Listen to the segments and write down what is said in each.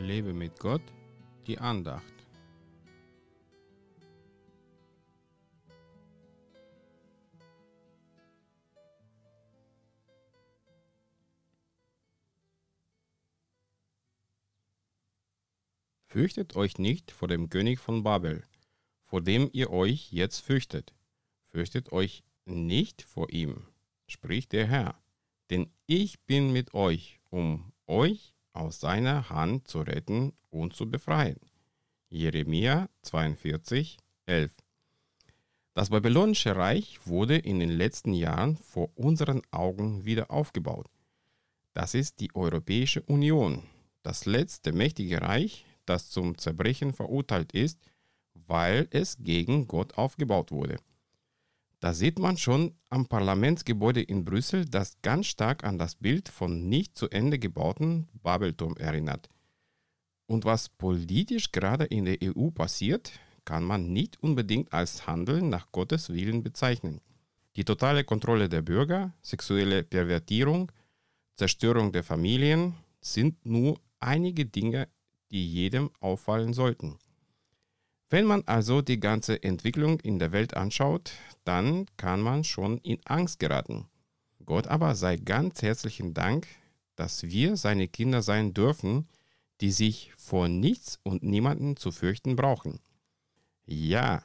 Lebe mit Gott, die Andacht. Fürchtet euch nicht vor dem König von Babel, vor dem ihr euch jetzt fürchtet. Fürchtet euch nicht vor ihm, spricht der Herr, denn ich bin mit euch, um euch aus seiner Hand zu retten und zu befreien. Jeremia 42, 11 Das babylonische Reich wurde in den letzten Jahren vor unseren Augen wieder aufgebaut. Das ist die Europäische Union, das letzte mächtige Reich, das zum Zerbrechen verurteilt ist, weil es gegen Gott aufgebaut wurde. Da sieht man schon am Parlamentsgebäude in Brüssel, das ganz stark an das Bild von nicht zu Ende gebauten Babelturm erinnert. Und was politisch gerade in der EU passiert, kann man nicht unbedingt als Handeln nach Gottes Willen bezeichnen. Die totale Kontrolle der Bürger, sexuelle Pervertierung, Zerstörung der Familien sind nur einige Dinge, die jedem auffallen sollten. Wenn man also die ganze Entwicklung in der Welt anschaut, dann kann man schon in Angst geraten. Gott aber sei ganz herzlichen Dank, dass wir seine Kinder sein dürfen, die sich vor nichts und niemanden zu fürchten brauchen. Ja,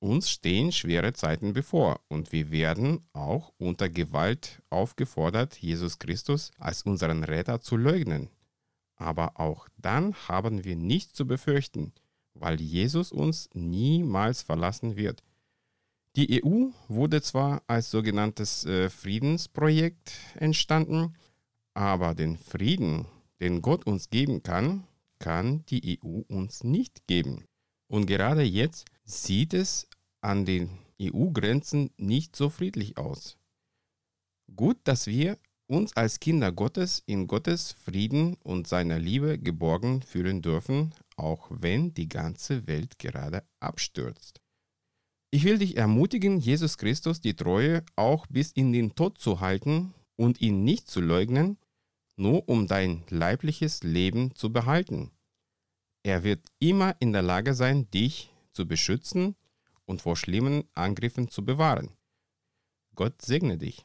uns stehen schwere Zeiten bevor und wir werden auch unter Gewalt aufgefordert, Jesus Christus als unseren Retter zu leugnen. Aber auch dann haben wir nichts zu befürchten, weil Jesus uns niemals verlassen wird. Die EU wurde zwar als sogenanntes äh, Friedensprojekt entstanden, aber den Frieden, den Gott uns geben kann, kann die EU uns nicht geben. Und gerade jetzt sieht es an den EU-Grenzen nicht so friedlich aus. Gut, dass wir uns als Kinder Gottes in Gottes Frieden und seiner Liebe geborgen fühlen dürfen, auch wenn die ganze Welt gerade abstürzt. Ich will dich ermutigen, Jesus Christus die Treue auch bis in den Tod zu halten und ihn nicht zu leugnen, nur um dein leibliches Leben zu behalten. Er wird immer in der Lage sein, dich zu beschützen und vor schlimmen Angriffen zu bewahren. Gott segne dich.